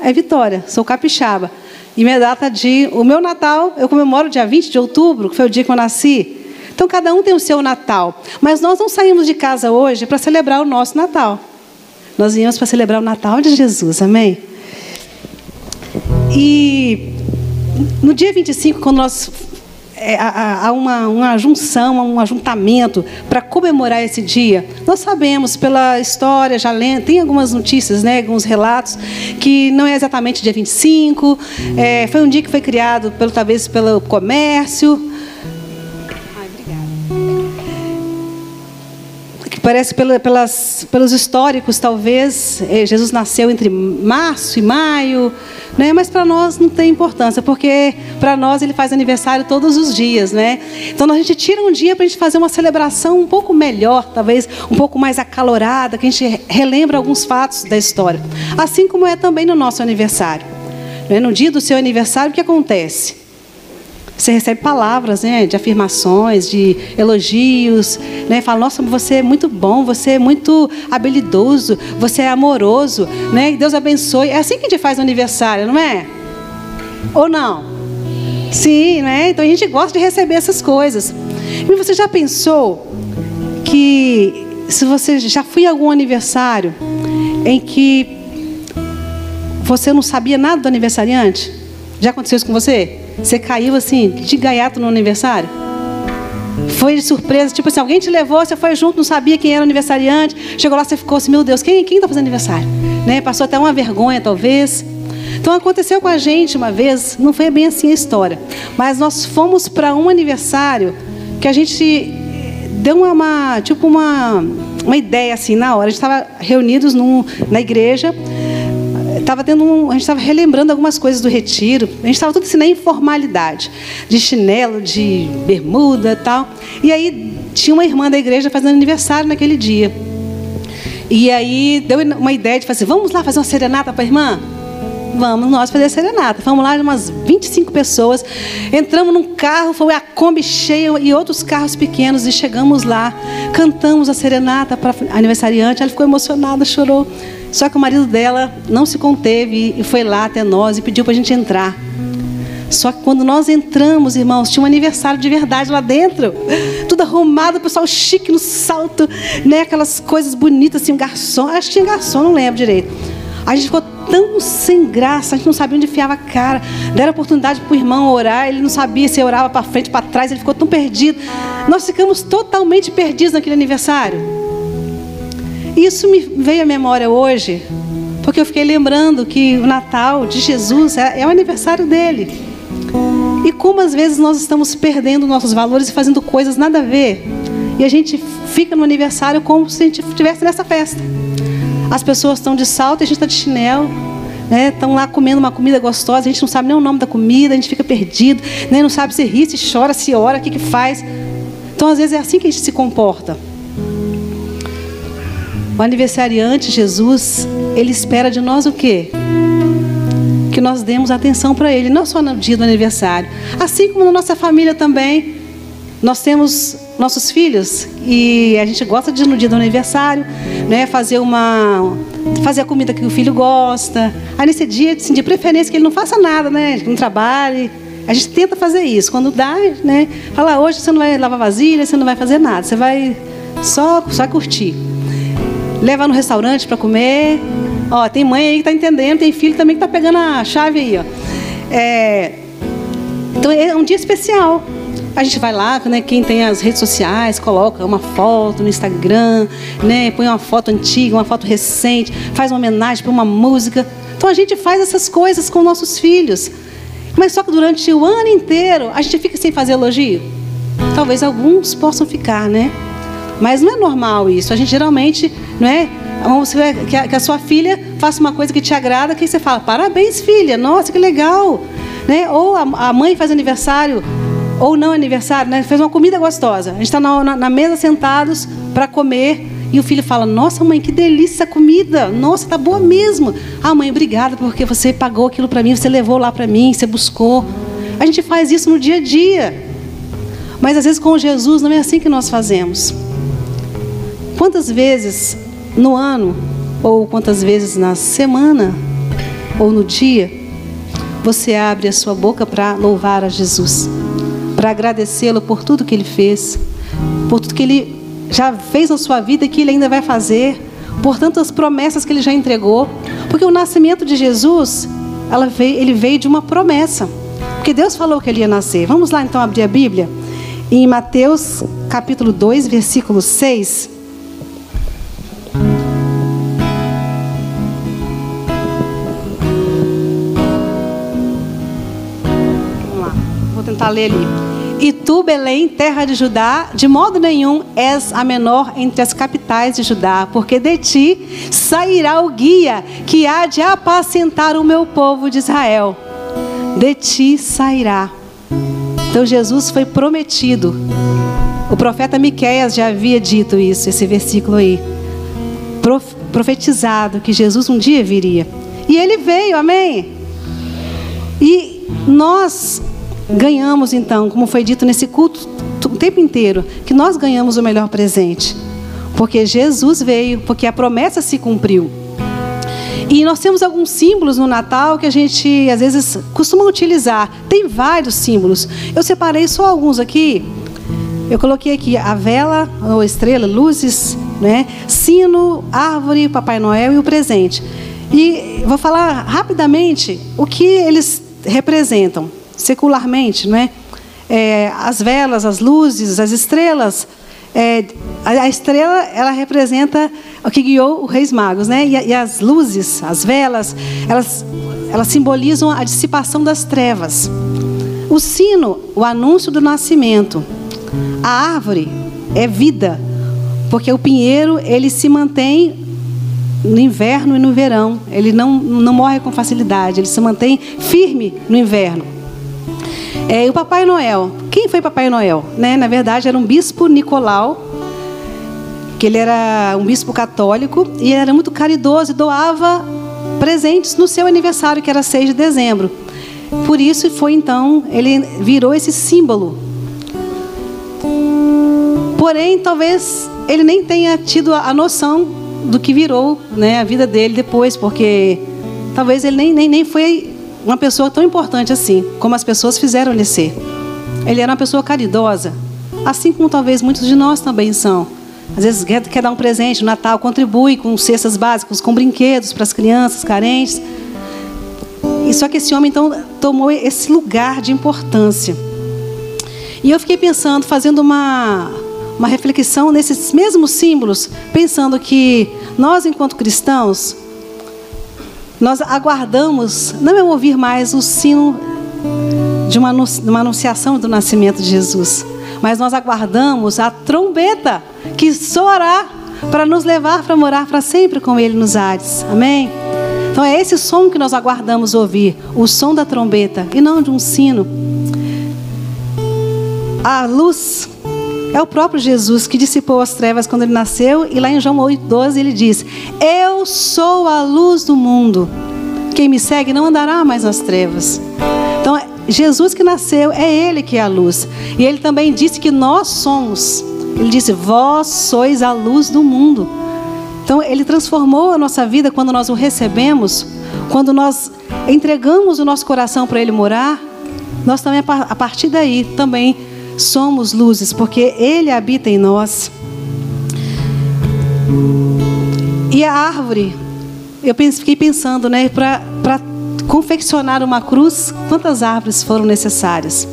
É Vitória, sou capixaba. E minha data de. O meu Natal, eu comemoro dia 20 de outubro, que foi o dia que eu nasci. Então, cada um tem o seu Natal. Mas nós não saímos de casa hoje para celebrar o nosso Natal. Nós viemos para celebrar o Natal de Jesus, amém? E no dia 25, quando nós é, há uma, uma junção, um ajuntamento para comemorar esse dia. Nós sabemos pela história, já tem algumas notícias, né, alguns relatos, que não é exatamente dia 25, é, foi um dia que foi criado pelo, talvez pelo comércio, parece pelas, pelos históricos, talvez, eh, Jesus nasceu entre março e maio, né? mas para nós não tem importância, porque para nós ele faz aniversário todos os dias. Né? Então a gente tira um dia para a gente fazer uma celebração um pouco melhor, talvez um pouco mais acalorada, que a gente relembra alguns fatos da história. Assim como é também no nosso aniversário. Né? No dia do seu aniversário, o que acontece? Você recebe palavras né, de afirmações, de elogios. Né? Fala, nossa, você é muito bom, você é muito habilidoso, você é amoroso. Né? Deus abençoe. É assim que a gente faz aniversário, não é? Ou não? Sim, né? Então a gente gosta de receber essas coisas. E você já pensou que se você já foi a algum aniversário em que você não sabia nada do aniversariante? Já aconteceu isso com você? Você caiu assim, de gaiato no aniversário? Foi de surpresa, tipo assim, alguém te levou, você foi junto, não sabia quem era o aniversariante. Chegou lá, você ficou assim, meu Deus, quem está fazendo aniversário? Né? Passou até uma vergonha, talvez. Então aconteceu com a gente uma vez, não foi bem assim a história, mas nós fomos para um aniversário que a gente deu uma, tipo uma, uma ideia assim na hora. A gente estava reunidos num, na igreja estava tendo um, a gente estava relembrando algumas coisas do retiro. A gente estava tudo assim na informalidade, de chinelo, de bermuda, tal. E aí tinha uma irmã da igreja fazendo aniversário naquele dia. E aí deu uma ideia de fazer, vamos lá fazer uma serenata para a irmã? Vamos nós fazer a serenata. Fomos lá, umas 25 pessoas. Entramos num carro, foi a Kombi cheia e outros carros pequenos. E chegamos lá, cantamos a serenata para aniversariante. Ela ficou emocionada, chorou. Só que o marido dela não se conteve e foi lá até nós e pediu para a gente entrar. Só que quando nós entramos, irmãos, tinha um aniversário de verdade lá dentro. Tudo arrumado, o pessoal chique no salto, né? Aquelas coisas bonitas, assim, um garçom. Acho que tinha garçom, não lembro direito. A gente ficou tão sem graça, a gente não sabia onde enfiava a cara. Deram oportunidade para o irmão orar, ele não sabia se orava para frente, para trás, ele ficou tão perdido. Nós ficamos totalmente perdidos naquele aniversário. Isso me veio à memória hoje, porque eu fiquei lembrando que o Natal de Jesus é, é o aniversário dele. E como às vezes nós estamos perdendo nossos valores e fazendo coisas nada a ver. E a gente fica no aniversário como se a gente estivesse nessa festa. As pessoas estão de salto e a gente está de chinelo. Né? Estão lá comendo uma comida gostosa, a gente não sabe nem o nome da comida, a gente fica perdido, né? não sabe se ri, se chora, se ora, o que, que faz. Então, às vezes, é assim que a gente se comporta. O aniversariante Jesus, ele espera de nós o quê? Que nós demos atenção para ele, não só no dia do aniversário, assim como na nossa família também. Nós temos nossos filhos e a gente gosta de no dia do aniversário, né, fazer uma fazer a comida que o filho gosta. Aí nesse dia, assim, de preferência que ele não faça nada, né, que não trabalhe. A gente tenta fazer isso. Quando dá, né, fala hoje você não vai lavar vasilha, você não vai fazer nada, você vai só só curtir leva no restaurante para comer. Ó, tem mãe aí que está entendendo, tem filho também que está pegando a chave aí, ó. É, então é um dia especial. A gente vai lá, né, quem tem as redes sociais, coloca uma foto no Instagram, né, põe uma foto antiga, uma foto recente, faz uma homenagem para uma música. Então a gente faz essas coisas com nossos filhos. Mas só que durante o ano inteiro a gente fica sem fazer elogio. Talvez alguns possam ficar, né? Mas não é normal isso. A gente geralmente, não é? Que a, que a sua filha faça uma coisa que te agrada, que você fala, parabéns, filha, nossa, que legal. Né? Ou a, a mãe faz aniversário, ou não aniversário, né? fez uma comida gostosa. A gente está na, na, na mesa sentados para comer. E o filho fala: Nossa, mãe, que delícia a comida. Nossa, tá boa mesmo. Ah, mãe, obrigada porque você pagou aquilo para mim, você levou lá para mim, você buscou. A gente faz isso no dia a dia. Mas às vezes com Jesus não é assim que nós fazemos. Quantas vezes no ano, ou quantas vezes na semana, ou no dia, você abre a sua boca para louvar a Jesus, para agradecê-lo por tudo que ele fez, por tudo que ele já fez na sua vida e que ele ainda vai fazer, por tantas promessas que ele já entregou. Porque o nascimento de Jesus, veio, ele veio de uma promessa. Porque Deus falou que ele ia nascer. Vamos lá então abrir a Bíblia. Em Mateus capítulo 2, versículo 6. Tentar ler ali. E tu, Belém, terra de Judá, de modo nenhum és a menor entre as capitais de Judá, porque de ti sairá o guia que há de apacentar o meu povo de Israel. De ti sairá. Então Jesus foi prometido. O profeta Miqueias já havia dito isso, esse versículo aí. Profetizado que Jesus um dia viria. E ele veio, amém? E nós ganhamos então, como foi dito nesse culto o tempo inteiro, que nós ganhamos o melhor presente. Porque Jesus veio, porque a promessa se cumpriu. E nós temos alguns símbolos no Natal que a gente às vezes costuma utilizar. Tem vários símbolos. Eu separei só alguns aqui. Eu coloquei aqui a vela, ou estrela, luzes, né? sino, árvore, Papai Noel e o presente. E vou falar rapidamente o que eles representam secularmente, não é? é as velas, as luzes, as estrelas. É, a, a, estrela ela representa o que guiou os reis magos, né? E, e, as luzes, as velas, elas, elas simbolizam a dissipação das trevas. O sino, o anúncio do nascimento. A árvore é vida, porque o pinheiro ele se mantém no inverno e no verão. Ele não, não morre com facilidade, ele se mantém firme no inverno. É, e o Papai Noel. Quem foi Papai Noel? Né? Na verdade, era um bispo Nicolau, que ele era um bispo católico e era muito caridoso e doava presentes no seu aniversário, que era 6 de dezembro. Por isso foi então, ele virou esse símbolo. Porém, talvez ele nem tenha tido a noção do que virou né, a vida dele depois, porque talvez ele nem, nem, nem foi uma pessoa tão importante assim, como as pessoas fizeram ele ser. Ele era uma pessoa caridosa, assim como talvez muitos de nós também são. Às vezes quer, quer dar um presente no Natal, contribui com cestas básicas, com brinquedos para as crianças carentes. E só que esse homem então tomou esse lugar de importância. E eu fiquei pensando, fazendo uma, uma reflexão nesses mesmos símbolos, pensando que nós, enquanto cristãos, nós aguardamos, não é ouvir mais o sino de uma, uma anunciação do nascimento de Jesus, mas nós aguardamos a trombeta que soará para nos levar para morar para sempre com Ele nos ares. Amém? Então é esse som que nós aguardamos ouvir, o som da trombeta e não de um sino. A luz é o próprio Jesus que dissipou as trevas quando ele nasceu, e lá em João 8,12 ele diz: Eu sou a luz do mundo. Quem me segue não andará mais nas trevas. Então, Jesus que nasceu, é Ele que é a luz. E Ele também disse que nós somos. Ele disse: Vós sois a luz do mundo. Então, Ele transformou a nossa vida quando nós o recebemos, quando nós entregamos o nosso coração para Ele morar. Nós também, a partir daí, também somos luzes, porque Ele habita em nós. E a árvore, eu fiquei pensando, né, para confeccionar uma cruz, quantas árvores foram necessárias?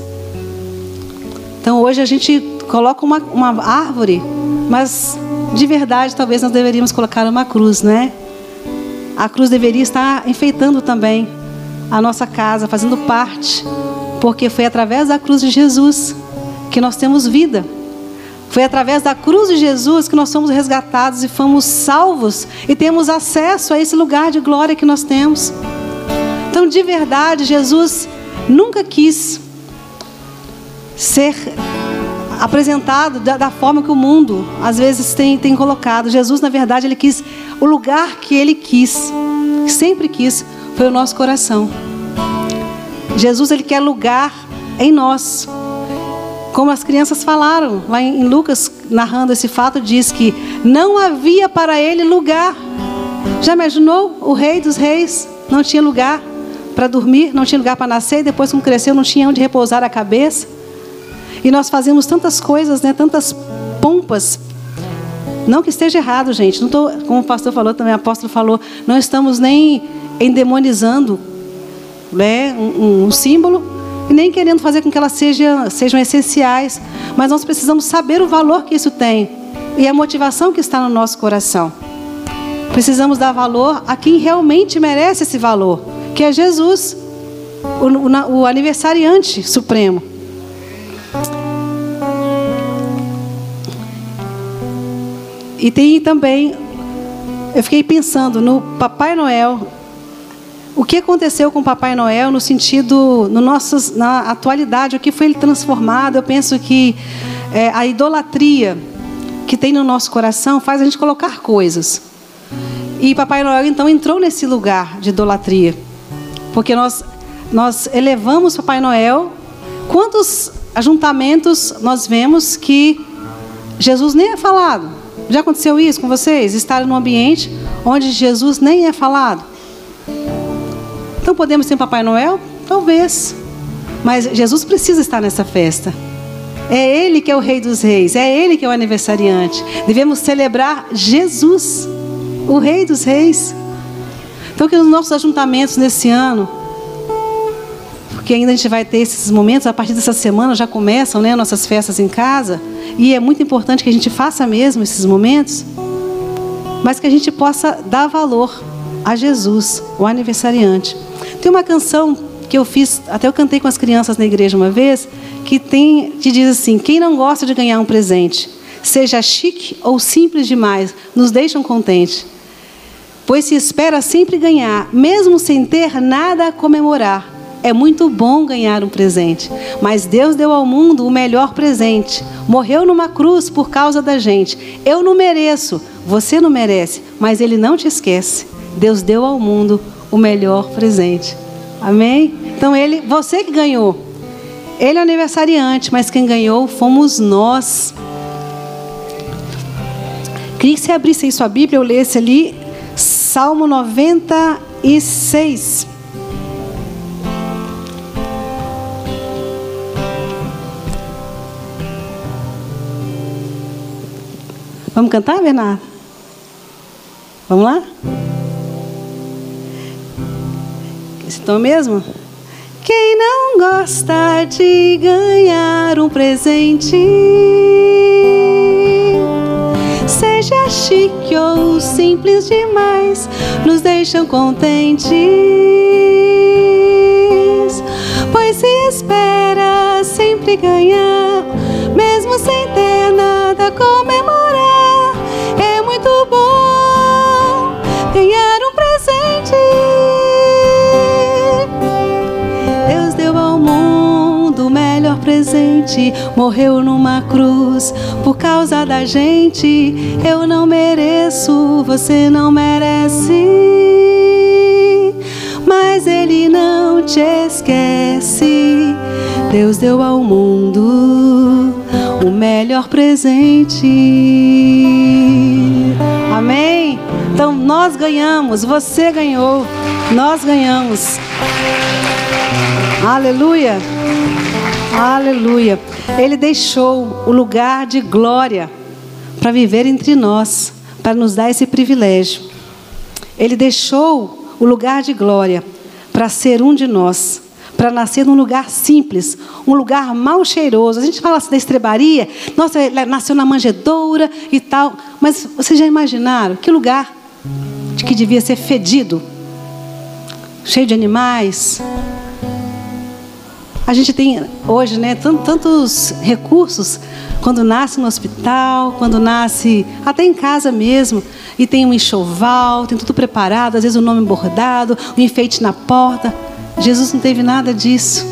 Então hoje a gente coloca uma, uma árvore, mas de verdade talvez nós deveríamos colocar uma cruz, né? A cruz deveria estar enfeitando também a nossa casa, fazendo parte, porque foi através da cruz de Jesus que nós temos vida. Foi através da cruz de Jesus que nós somos resgatados e fomos salvos e temos acesso a esse lugar de glória que nós temos. Então, de verdade, Jesus nunca quis ser apresentado da, da, forma que o mundo às vezes tem, tem colocado. Jesus, na verdade, ele quis o lugar que ele quis, sempre quis, foi o nosso coração. Jesus, ele quer lugar em nós. Como as crianças falaram, lá em Lucas, narrando esse fato, diz que não havia para ele lugar. Já imaginou o rei dos reis? não tinha lugar para dormir, não tinha lugar para nascer, e depois, quando cresceu, não tinha onde repousar a cabeça. E nós fazemos tantas coisas, né, tantas pompas. Não que esteja errado, gente. Não tô, como o pastor falou também, o apóstolo falou, não estamos nem endemonizando né, um, um símbolo e nem querendo fazer com que elas sejam, sejam essenciais. Mas nós precisamos saber o valor que isso tem e a motivação que está no nosso coração. Precisamos dar valor a quem realmente merece esse valor, que é Jesus, o, o, o aniversariante supremo. E tem também, eu fiquei pensando no Papai Noel. O que aconteceu com Papai Noel no sentido, no na atualidade, o que foi ele transformado? Eu penso que é, a idolatria que tem no nosso coração faz a gente colocar coisas. E Papai Noel então entrou nesse lugar de idolatria, porque nós nós elevamos Papai Noel. Quantos ajuntamentos nós vemos que Jesus nem é falado? Já aconteceu isso com vocês? Estar num ambiente onde Jesus nem é falado? Então podemos ter Papai Noel? Talvez. Mas Jesus precisa estar nessa festa. É Ele que é o Rei dos Reis, é Ele que é o aniversariante. Devemos celebrar Jesus, o Rei dos Reis. Então, que nos nossos ajuntamentos nesse ano, porque ainda a gente vai ter esses momentos, a partir dessa semana já começam né, nossas festas em casa, e é muito importante que a gente faça mesmo esses momentos, mas que a gente possa dar valor a Jesus, o aniversariante. Tem uma canção que eu fiz, até eu cantei com as crianças na igreja uma vez, que tem, que diz assim: quem não gosta de ganhar um presente, seja chique ou simples demais, nos deixam contente. Pois se espera sempre ganhar, mesmo sem ter nada a comemorar. É muito bom ganhar um presente, mas Deus deu ao mundo o melhor presente. Morreu numa cruz por causa da gente. Eu não mereço, você não merece, mas Ele não te esquece. Deus deu ao mundo o melhor presente. Amém? Então ele, você que ganhou. Ele é aniversariante, mas quem ganhou fomos nós. Queria que você abrisse aí sua Bíblia, eu lesse ali Salmo 96. Vamos cantar, Bernardo? Vamos lá? Esse tom mesmo? Quem não gosta de ganhar um presente, seja chique ou simples demais, nos deixam contentes, pois se espera sempre ganhar, mesmo sem ter morreu numa cruz por causa da gente. Eu não mereço, você não merece. Mas Ele não te esquece. Deus deu ao mundo o melhor presente. Amém? Então nós ganhamos, você ganhou, nós ganhamos. Aleluia. Aleluia. Ele deixou o lugar de glória para viver entre nós, para nos dar esse privilégio. Ele deixou o lugar de glória para ser um de nós, para nascer num lugar simples, um lugar mal cheiroso. A gente fala assim da estrebaria, nossa, ele nasceu na manjedoura e tal, mas vocês já imaginaram que lugar que devia ser fedido, cheio de animais, a gente tem hoje né, tantos recursos quando nasce no hospital, quando nasce até em casa mesmo, e tem um enxoval, tem tudo preparado, às vezes o nome bordado, o um enfeite na porta. Jesus não teve nada disso.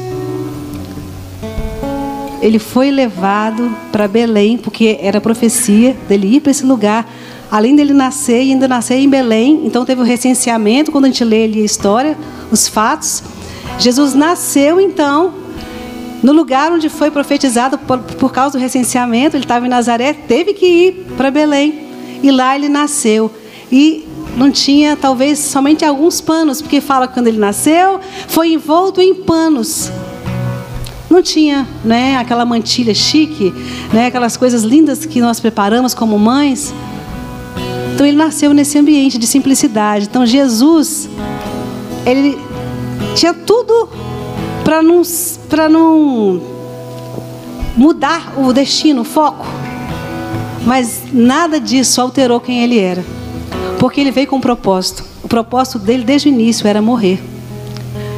Ele foi levado para Belém, porque era profecia dele ir para esse lugar. Além dele nascer e ainda nascer em Belém, então teve o recenseamento, quando a gente lê ali a história, os fatos. Jesus nasceu então no lugar onde foi profetizado por, por causa do recenseamento, ele estava em Nazaré, teve que ir para Belém. E lá ele nasceu. E não tinha talvez somente alguns panos, porque fala que quando ele nasceu, foi envolto em panos. Não tinha, né, aquela mantilha chique, né, aquelas coisas lindas que nós preparamos como mães. Então ele nasceu nesse ambiente de simplicidade. Então Jesus, ele tinha tudo para não para não mudar o destino, o foco. Mas nada disso alterou quem ele era. Porque ele veio com um propósito. O propósito dele desde o início era morrer.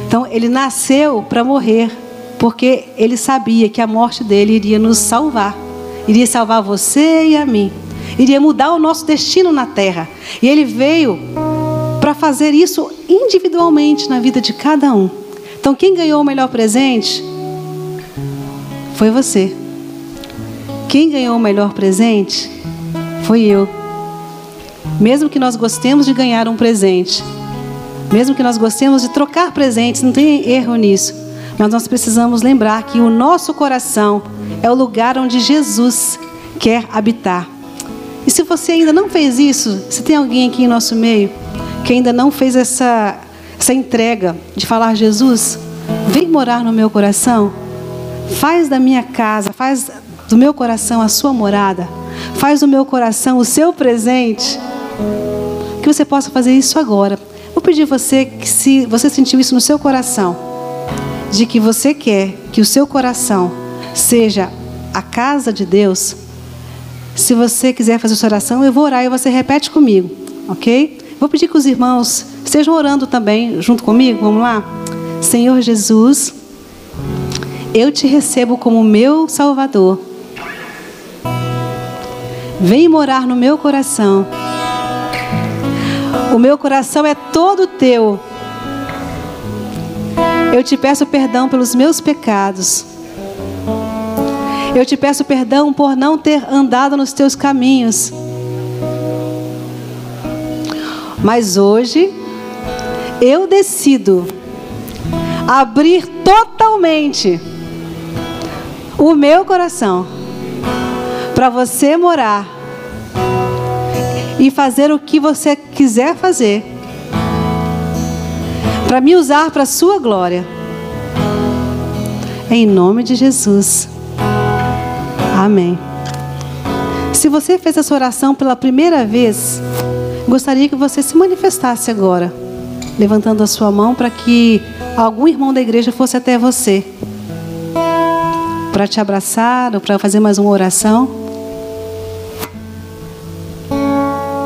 Então ele nasceu para morrer, porque ele sabia que a morte dele iria nos salvar. Iria salvar você e a mim. Iria mudar o nosso destino na terra. E ele veio para fazer isso individualmente na vida de cada um. Então quem ganhou o melhor presente foi você. Quem ganhou o melhor presente foi eu. Mesmo que nós gostemos de ganhar um presente, mesmo que nós gostemos de trocar presentes, não tem erro nisso. Mas nós precisamos lembrar que o nosso coração é o lugar onde Jesus quer habitar. E se você ainda não fez isso, se tem alguém aqui em nosso meio que ainda não fez essa, essa entrega de falar, Jesus, vem morar no meu coração, faz da minha casa, faz do meu coração a sua morada. Faz do meu coração o seu presente. Que você possa fazer isso agora. Vou pedir você que se você sentiu isso no seu coração, de que você quer que o seu coração seja a casa de Deus. Se você quiser fazer essa oração, eu vou orar e você repete comigo, ok? Vou pedir que os irmãos estejam orando também junto comigo. Vamos lá? Senhor Jesus, eu te recebo como meu Salvador. Vem morar no meu coração. O meu coração é todo teu. Eu te peço perdão pelos meus pecados. Eu te peço perdão por não ter andado nos teus caminhos. Mas hoje eu decido abrir totalmente o meu coração para você morar e fazer o que você quiser fazer, para me usar para a sua glória. Em nome de Jesus. Amém. Se você fez essa oração pela primeira vez, gostaria que você se manifestasse agora, levantando a sua mão para que algum irmão da igreja fosse até você, para te abraçar ou para fazer mais uma oração.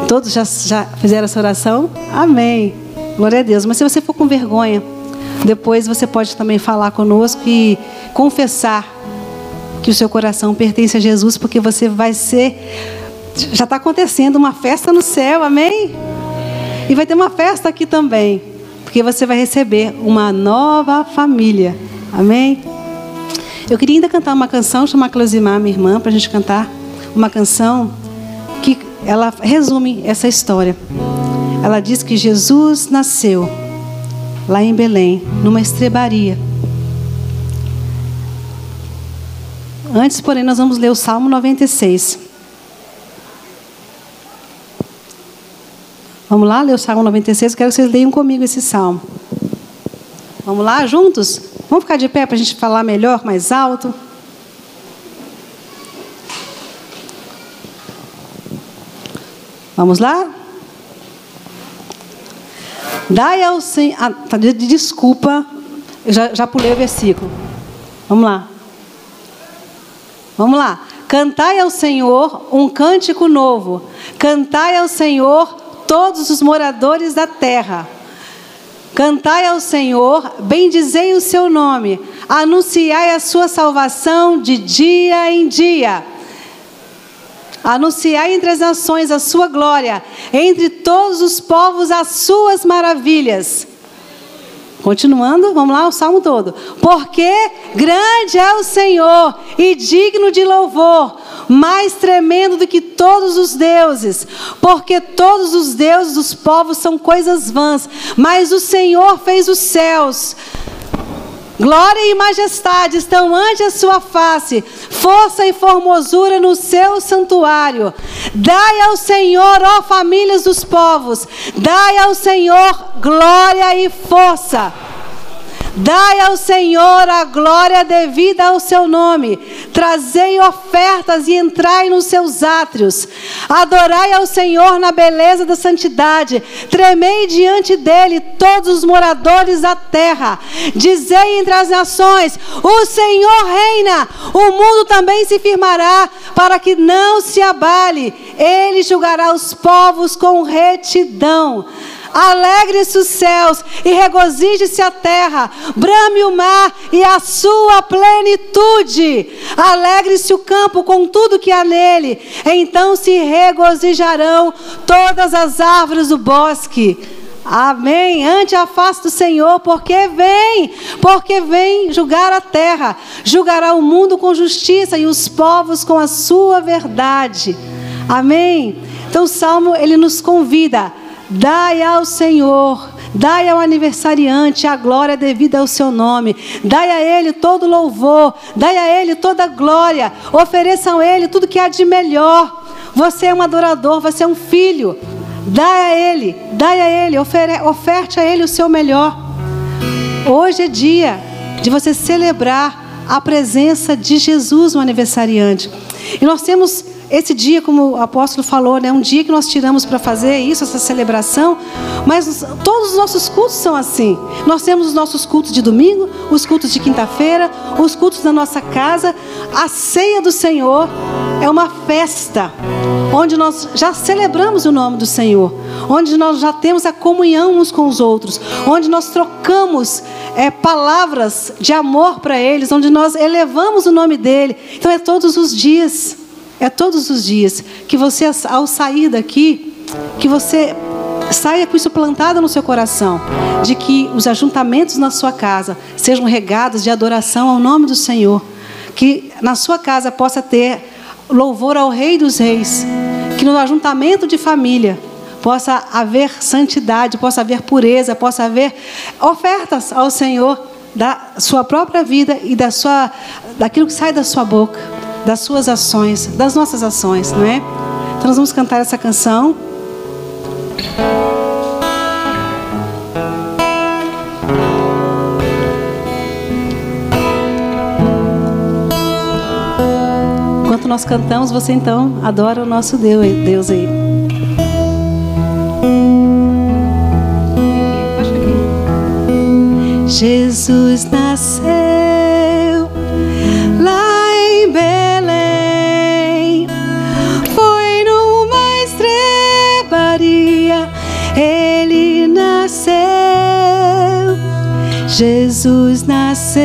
Todos já, já fizeram essa oração? Amém. Glória a Deus. Mas se você for com vergonha, depois você pode também falar conosco e confessar que o seu coração pertence a Jesus, porque você vai ser. Já está acontecendo uma festa no céu, amém? E vai ter uma festa aqui também, porque você vai receber uma nova família, amém? Eu queria ainda cantar uma canção, chamar a Closimar, minha irmã, para a gente cantar uma canção ela resume essa história. Ela diz que Jesus nasceu lá em Belém, numa estrebaria. Antes, porém, nós vamos ler o Salmo 96. Vamos lá ler o Salmo 96. Eu quero que vocês leiam comigo esse salmo. Vamos lá, juntos? Vamos ficar de pé para a gente falar melhor, mais alto. Vamos lá? Dai ao Senhor. Ah, tá, desculpa, eu já, já pulei o versículo. Vamos lá. Vamos lá. Cantai ao Senhor um cântico novo. Cantai ao Senhor todos os moradores da terra. Cantai ao Senhor, bendizei o seu nome. Anunciai a sua salvação de dia em dia. Anunciai entre as nações a sua glória, entre todos os povos as suas maravilhas. Continuando, vamos lá, o salmo todo. Porque grande é o Senhor e digno de louvor, mais tremendo do que todos os deuses. Porque todos os deuses dos povos são coisas vãs, mas o Senhor fez os céus. Glória e majestade estão ante a sua face. força e formosura no seu santuário. Dai ao Senhor, ó famílias dos povos, dai ao Senhor glória e força. Dai ao Senhor a glória devida ao seu nome. Trazei ofertas e entrai nos seus átrios. Adorai ao Senhor na beleza da santidade. Tremei diante dele todos os moradores da terra. Dizei entre as nações: O Senhor reina. O mundo também se firmará para que não se abale. Ele julgará os povos com retidão. Alegre-se os céus e regozije-se a terra, brame o mar e a sua plenitude. Alegre-se o campo com tudo que há nele. Então se regozijarão todas as árvores do bosque. Amém. Ante a face do Senhor, porque vem, porque vem julgar a terra, julgará o mundo com justiça e os povos com a sua verdade. Amém. Então o salmo ele nos convida Dai ao Senhor, dai ao aniversariante a glória devida ao seu nome, dai a ele todo louvor, dai a ele toda glória, ofereçam a ele tudo que há de melhor. Você é um adorador, você é um filho. Dai a ele, dai a ele, ofere, oferte a ele o seu melhor. Hoje é dia de você celebrar a presença de Jesus no aniversariante. E nós temos esse dia, como o apóstolo falou, é né, um dia que nós tiramos para fazer isso, essa celebração, mas todos os nossos cultos são assim. Nós temos os nossos cultos de domingo, os cultos de quinta-feira, os cultos da nossa casa. A ceia do Senhor é uma festa onde nós já celebramos o nome do Senhor, onde nós já temos a comunhão uns com os outros, onde nós trocamos é, palavras de amor para eles, onde nós elevamos o nome dele. Então é todos os dias. É todos os dias que você, ao sair daqui, que você saia com isso plantado no seu coração, de que os ajuntamentos na sua casa sejam regados de adoração ao nome do Senhor, que na sua casa possa ter louvor ao Rei dos Reis, que no ajuntamento de família possa haver santidade, possa haver pureza, possa haver ofertas ao Senhor da sua própria vida e da sua daquilo que sai da sua boca das suas ações, das nossas ações, não é? Então nós vamos cantar essa canção. Enquanto nós cantamos, você então adora o nosso Deus, Deus aí. Jesus nasceu. Jesus nasceu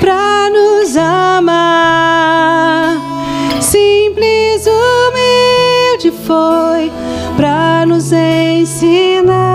para nos amar. Simples, humilde foi para nos ensinar.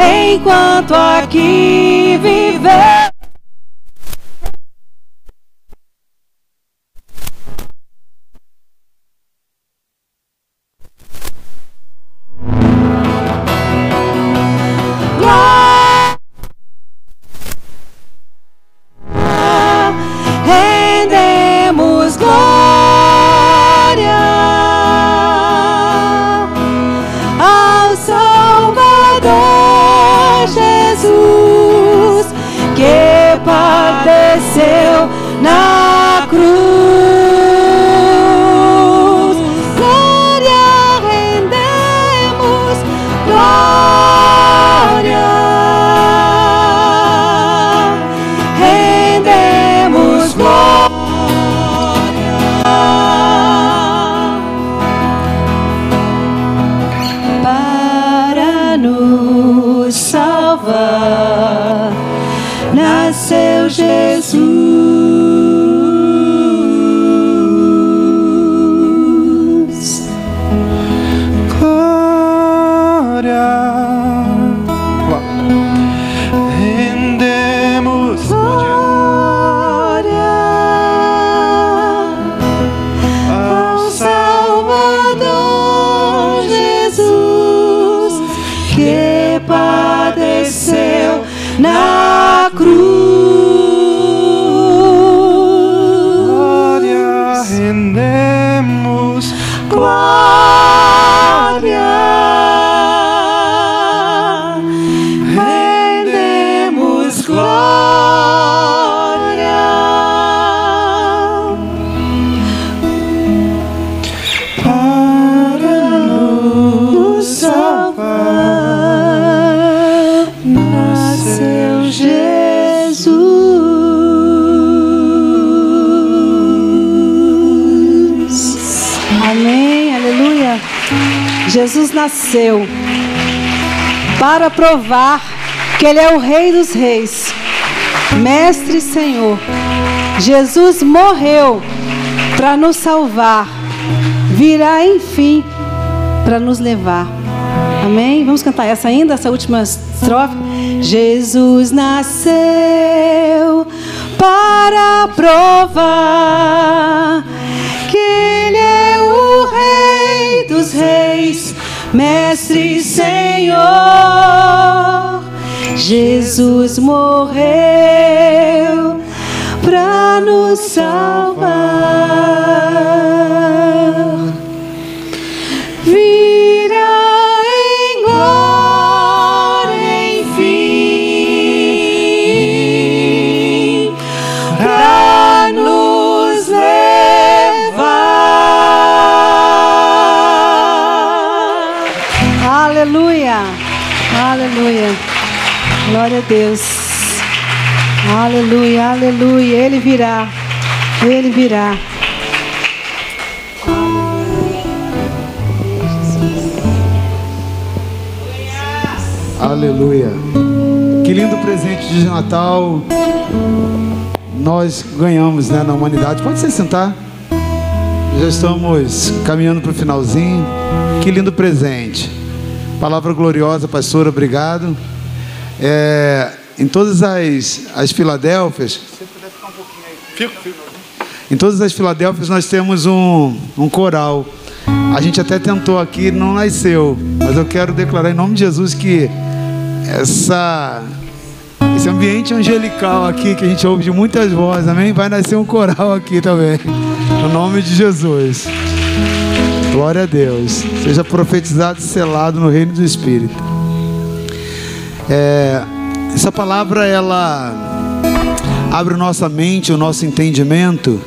Enquanto aqui viver. Para provar que Ele é o Rei dos Reis, Mestre e Senhor. Jesus morreu para nos salvar, virá enfim para nos levar. Amém? Vamos cantar essa ainda, essa última estrofe. Jesus nasceu para provar Mestre Senhor. Jesus morreu para nos salvar. Aleluia, glória a Deus. Aleluia, aleluia, Ele virá, Ele virá. Aleluia. Que lindo presente de Natal nós ganhamos né, na humanidade. Pode se sentar. Já estamos caminhando para o finalzinho. Que lindo presente. Palavra gloriosa, pastor, obrigado. É, em todas as, as Filadélfias. Em todas as Filadélfias nós temos um, um coral. A gente até tentou aqui, não nasceu. Mas eu quero declarar em nome de Jesus que essa, esse ambiente angelical aqui que a gente ouve de muitas vozes, amém? Vai nascer um coral aqui também. No nome de Jesus. Glória a Deus. Seja profetizado e selado no reino do Espírito. É, essa palavra ela abre nossa mente, o nosso entendimento.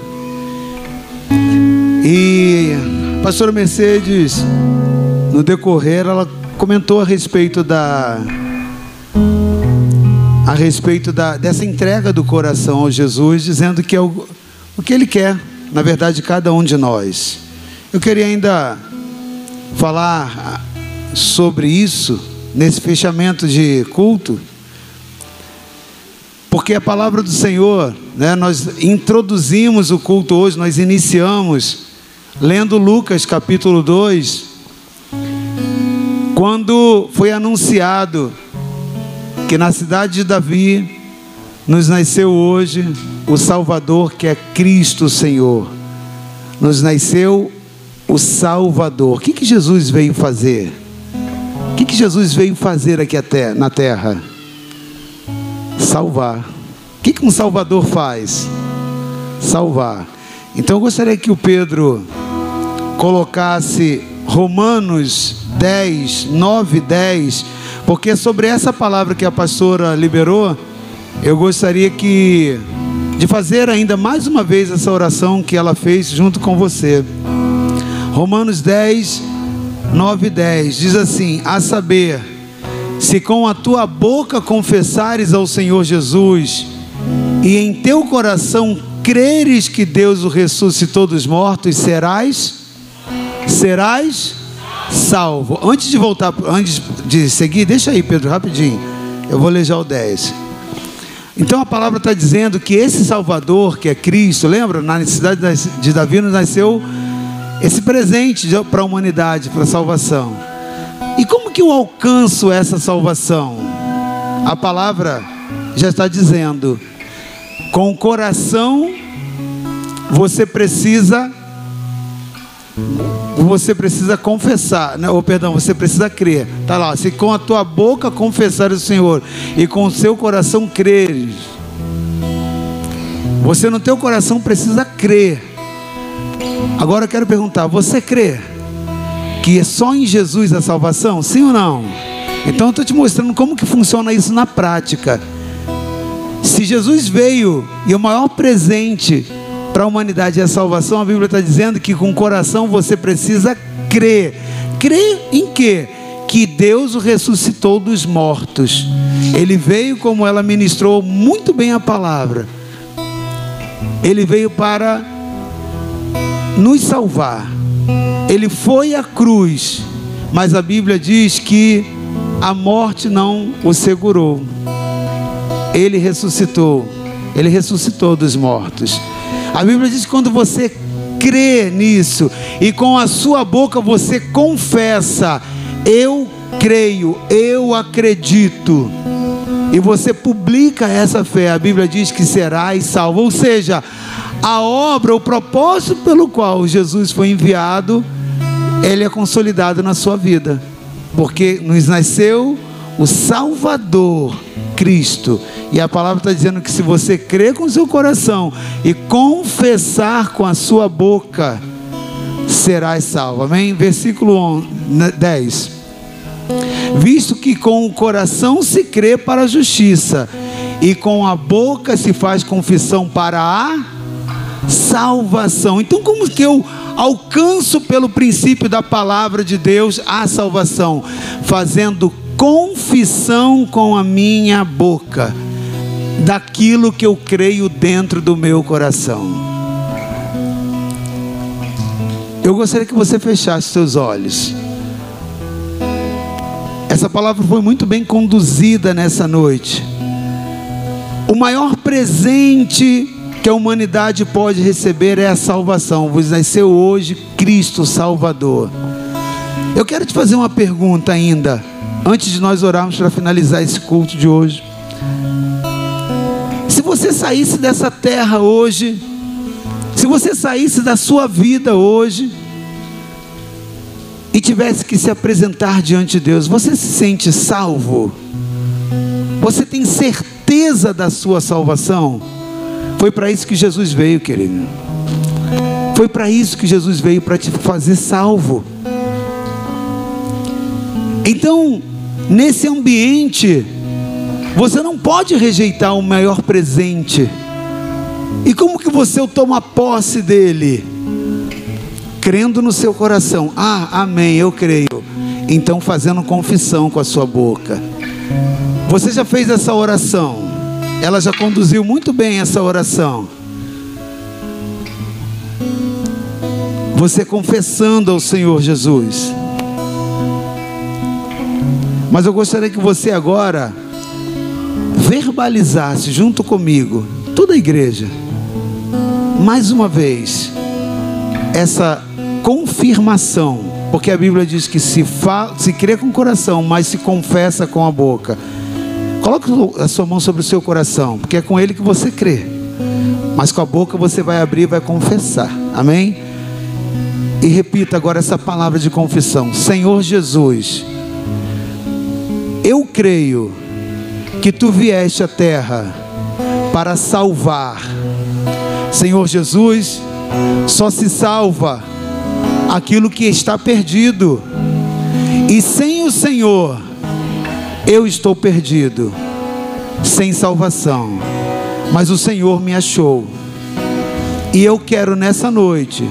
E a pastora Mercedes, no decorrer, ela comentou a respeito da a respeito da, dessa entrega do coração ao Jesus, dizendo que é o, o que Ele quer, na verdade, cada um de nós. Eu queria ainda falar sobre isso nesse fechamento de culto, porque a palavra do Senhor, né, nós introduzimos o culto hoje, nós iniciamos lendo Lucas capítulo 2, quando foi anunciado que na cidade de Davi nos nasceu hoje o Salvador, que é Cristo Senhor. Nos nasceu o Salvador. O que, que Jesus veio fazer? O que, que Jesus veio fazer aqui até, na terra? Salvar. O que, que um Salvador faz? Salvar. Então eu gostaria que o Pedro colocasse Romanos 10, 9 e 10, porque sobre essa palavra que a pastora liberou, eu gostaria que de fazer ainda mais uma vez essa oração que ela fez junto com você. Romanos 10, 9 e 10 diz assim: A saber, se com a tua boca confessares ao Senhor Jesus e em teu coração creres que Deus o ressuscitou dos mortos, serás serás salvo. Antes de voltar, antes de seguir, deixa aí, Pedro, rapidinho. Eu vou ler já o 10. Então a palavra está dizendo que esse Salvador, que é Cristo, lembra? Na necessidade de Davi nos nasceu esse presente para a humanidade, para a salvação. E como que eu alcanço essa salvação? A palavra já está dizendo: com o coração você precisa você precisa confessar, né? ou perdão, você precisa crer. Tá lá, se com a tua boca confessar o Senhor e com o seu coração creres. Você no teu coração precisa crer. Agora eu quero perguntar, você crê que é só em Jesus a salvação? Sim ou não? Então eu estou te mostrando como que funciona isso na prática. Se Jesus veio e o maior presente para a humanidade é a salvação, a Bíblia está dizendo que com o coração você precisa crer. Crer em quê? Que Deus o ressuscitou dos mortos. Ele veio, como ela ministrou muito bem a palavra. Ele veio para nos salvar. Ele foi à cruz, mas a Bíblia diz que a morte não o segurou. Ele ressuscitou. Ele ressuscitou dos mortos. A Bíblia diz que quando você crê nisso e com a sua boca você confessa, eu creio, eu acredito, e você publica essa fé, a Bíblia diz que serás salvo. Ou seja, a obra, o propósito pelo qual Jesus foi enviado, ele é consolidado na sua vida, porque nos nasceu o Salvador Cristo. E a palavra está dizendo que se você crer com seu coração e confessar com a sua boca, serás salvo. Amém? Versículo 10. Visto que com o coração se crê para a justiça, e com a boca se faz confissão para a salvação. Então, como que eu alcanço pelo princípio da palavra de Deus a salvação? Fazendo confissão com a minha boca daquilo que eu creio dentro do meu coração. Eu gostaria que você fechasse seus olhos. Essa palavra foi muito bem conduzida nessa noite. O maior presente que a humanidade pode receber é a salvação. Vos nasceu hoje Cristo Salvador. Eu quero te fazer uma pergunta ainda antes de nós orarmos para finalizar esse culto de hoje. Se você saísse dessa terra hoje, se você saísse da sua vida hoje e tivesse que se apresentar diante de Deus, você se sente salvo? Você tem certeza da sua salvação? Foi para isso que Jesus veio, querido. Foi para isso que Jesus veio para te fazer salvo. Então, nesse ambiente, você não pode rejeitar o maior presente. E como que você toma posse dele? Crendo no seu coração. Ah, amém, eu creio. Então fazendo confissão com a sua boca. Você já fez essa oração? Ela já conduziu muito bem essa oração. Você confessando ao Senhor Jesus. Mas eu gostaria que você agora verbalizasse junto comigo, toda a igreja, mais uma vez, essa confirmação, porque a Bíblia diz que se, se crê com o coração, mas se confessa com a boca. Coloque a sua mão sobre o seu coração, porque é com ele que você crê. Mas com a boca você vai abrir e vai confessar. Amém? E repita agora essa palavra de confissão: Senhor Jesus eu creio que tu vieste à terra para salvar. Senhor Jesus, só se salva aquilo que está perdido. E sem o Senhor, eu estou perdido, sem salvação. mas o Senhor me achou. E eu quero nessa noite,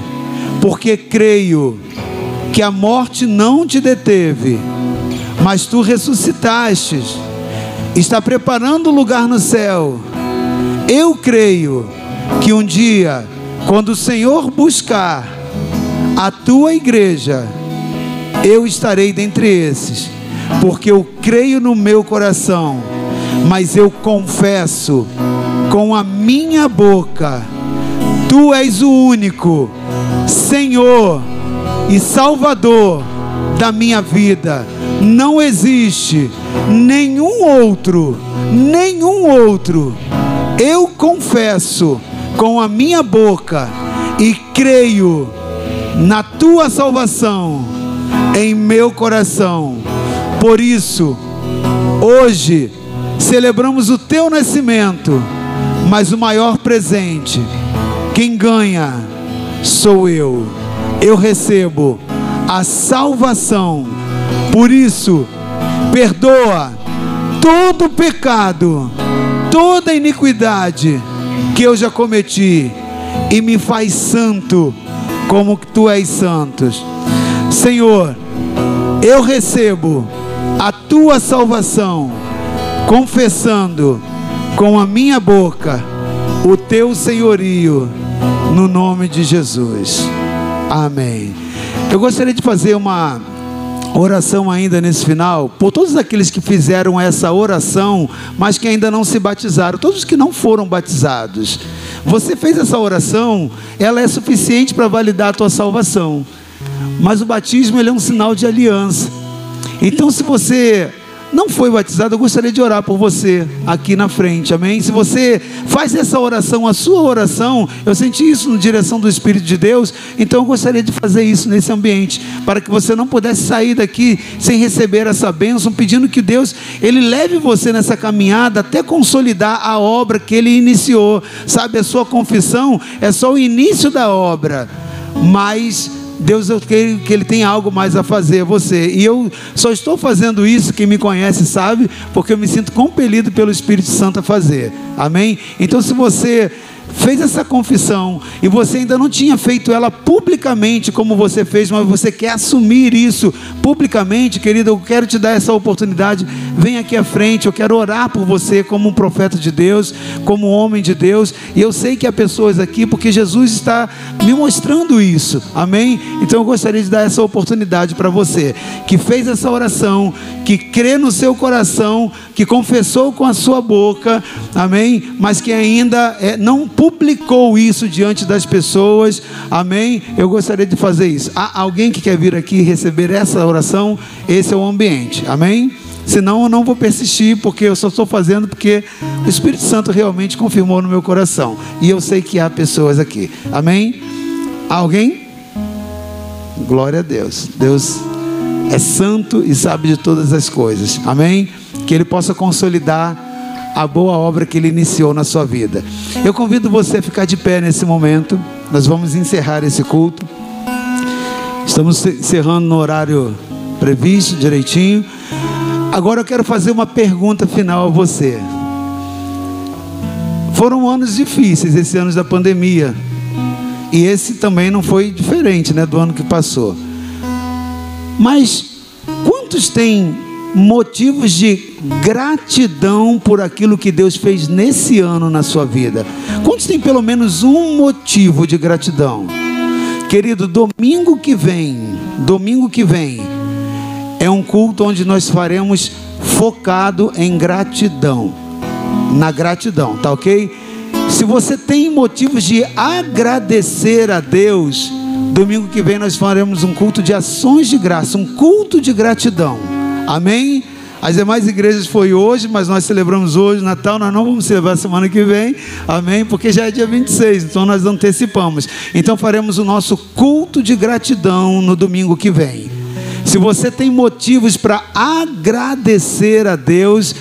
porque creio que a morte não te deteve, mas tu ressuscitaste, está preparando lugar no céu. Eu creio que um dia, quando o Senhor buscar a tua igreja, eu estarei dentre esses, porque eu creio no meu coração, mas eu confesso com a minha boca: Tu és o único Senhor e Salvador da minha vida. Não existe nenhum outro, nenhum outro. Eu confesso com a minha boca e creio na tua salvação em meu coração. Por isso, hoje celebramos o teu nascimento, mas o maior presente, quem ganha sou eu. Eu recebo a salvação. Por isso, perdoa todo pecado, toda iniquidade que eu já cometi e me faz santo como tu és santo. Senhor, eu recebo a tua salvação, confessando com a minha boca o teu senhorio, no nome de Jesus. Amém. Eu gostaria de fazer uma oração ainda nesse final, por todos aqueles que fizeram essa oração, mas que ainda não se batizaram, todos que não foram batizados. Você fez essa oração, ela é suficiente para validar a tua salvação. Mas o batismo ele é um sinal de aliança. Então, se você não foi batizado, eu gostaria de orar por você aqui na frente, amém? Se você faz essa oração, a sua oração, eu senti isso na direção do Espírito de Deus, então eu gostaria de fazer isso nesse ambiente, para que você não pudesse sair daqui sem receber essa bênção, pedindo que Deus, Ele leve você nessa caminhada até consolidar a obra que Ele iniciou, sabe? A sua confissão é só o início da obra, mas Deus, eu creio que Ele tem algo mais a fazer a você. E eu só estou fazendo isso, quem me conhece sabe, porque eu me sinto compelido pelo Espírito Santo a fazer. Amém? Então, se você fez essa confissão e você ainda não tinha feito ela publicamente como você fez, mas você quer assumir isso publicamente, querido, eu quero te dar essa oportunidade. Vem aqui à frente, eu quero orar por você como um profeta de Deus, como um homem de Deus. E eu sei que há pessoas aqui porque Jesus está me mostrando isso. Amém? Então eu gostaria de dar essa oportunidade para você que fez essa oração, que crê no seu coração, que confessou com a sua boca, amém? Mas que ainda é, não publicou isso diante das pessoas, amém? Eu gostaria de fazer isso. Há alguém que quer vir aqui receber essa oração? Esse é o ambiente, amém? Senão eu não vou persistir, porque eu só estou fazendo porque o Espírito Santo realmente confirmou no meu coração. E eu sei que há pessoas aqui, amém? Alguém? Glória a Deus. Deus é santo e sabe de todas as coisas, amém? Que Ele possa consolidar a boa obra que Ele iniciou na sua vida. Eu convido você a ficar de pé nesse momento. Nós vamos encerrar esse culto. Estamos encerrando no horário previsto, direitinho. Agora eu quero fazer uma pergunta final a você. Foram anos difíceis, esse ano da pandemia. E esse também não foi diferente, né, do ano que passou. Mas quantos têm motivos de gratidão por aquilo que Deus fez nesse ano na sua vida. Quantos tem pelo menos um motivo de gratidão? Querido, domingo que vem, domingo que vem, é um culto onde nós faremos focado em gratidão. Na gratidão, tá ok? Se você tem motivos de agradecer a Deus, domingo que vem nós faremos um culto de ações de graça, um culto de gratidão. Amém? As demais igrejas foi hoje, mas nós celebramos hoje, Natal, nós não vamos celebrar semana que vem, amém? Porque já é dia 26, então nós antecipamos. Então faremos o nosso culto de gratidão no domingo que vem. Se você tem motivos para agradecer a Deus,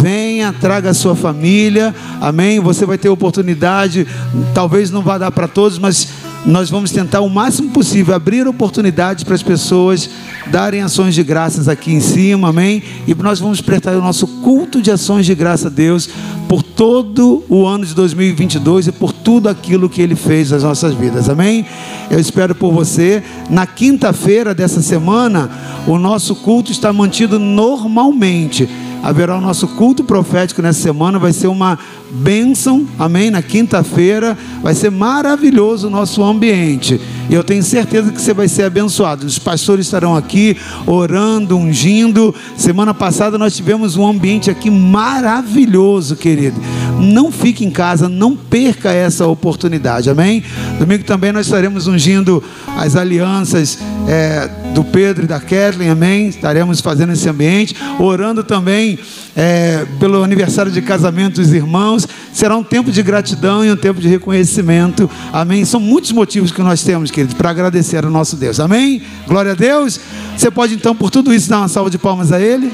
venha, traga a sua família, amém? Você vai ter oportunidade, talvez não vá dar para todos, mas nós vamos tentar o máximo possível abrir oportunidades para as pessoas darem ações de graças aqui em cima, amém? E nós vamos prestar o nosso culto de ações de graça a Deus por todo o ano de 2022 e por tudo aquilo que Ele fez nas nossas vidas. Amém? Eu espero por você. Na quinta-feira dessa semana, o nosso culto está mantido normalmente haverá o nosso culto profético nessa semana, vai ser uma bênção, amém? Na quinta-feira, vai ser maravilhoso o nosso ambiente. E eu tenho certeza que você vai ser abençoado. Os pastores estarão aqui orando, ungindo. Semana passada nós tivemos um ambiente aqui maravilhoso, querido. Não fique em casa, não perca essa oportunidade, amém? Domingo também nós estaremos ungindo as alianças é, do Pedro e da Kathleen, amém? Estaremos fazendo esse ambiente, orando também é, pelo aniversário de casamento dos irmãos. Será um tempo de gratidão e um tempo de reconhecimento, amém? São muitos motivos que nós temos, queridos, para agradecer ao nosso Deus, amém? Glória a Deus. Você pode então, por tudo isso, dar uma salva de palmas a Ele?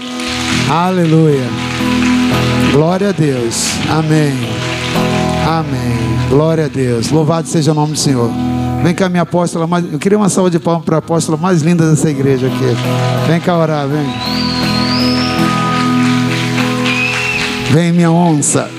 Aleluia. Glória a Deus. Amém. Amém. Glória a Deus. Louvado seja o nome do Senhor. Vem cá, minha apóstola. Mais... Eu queria uma salva de palmas para a apóstola mais linda dessa igreja aqui. Vem cá orar, vem. Vem, minha onça.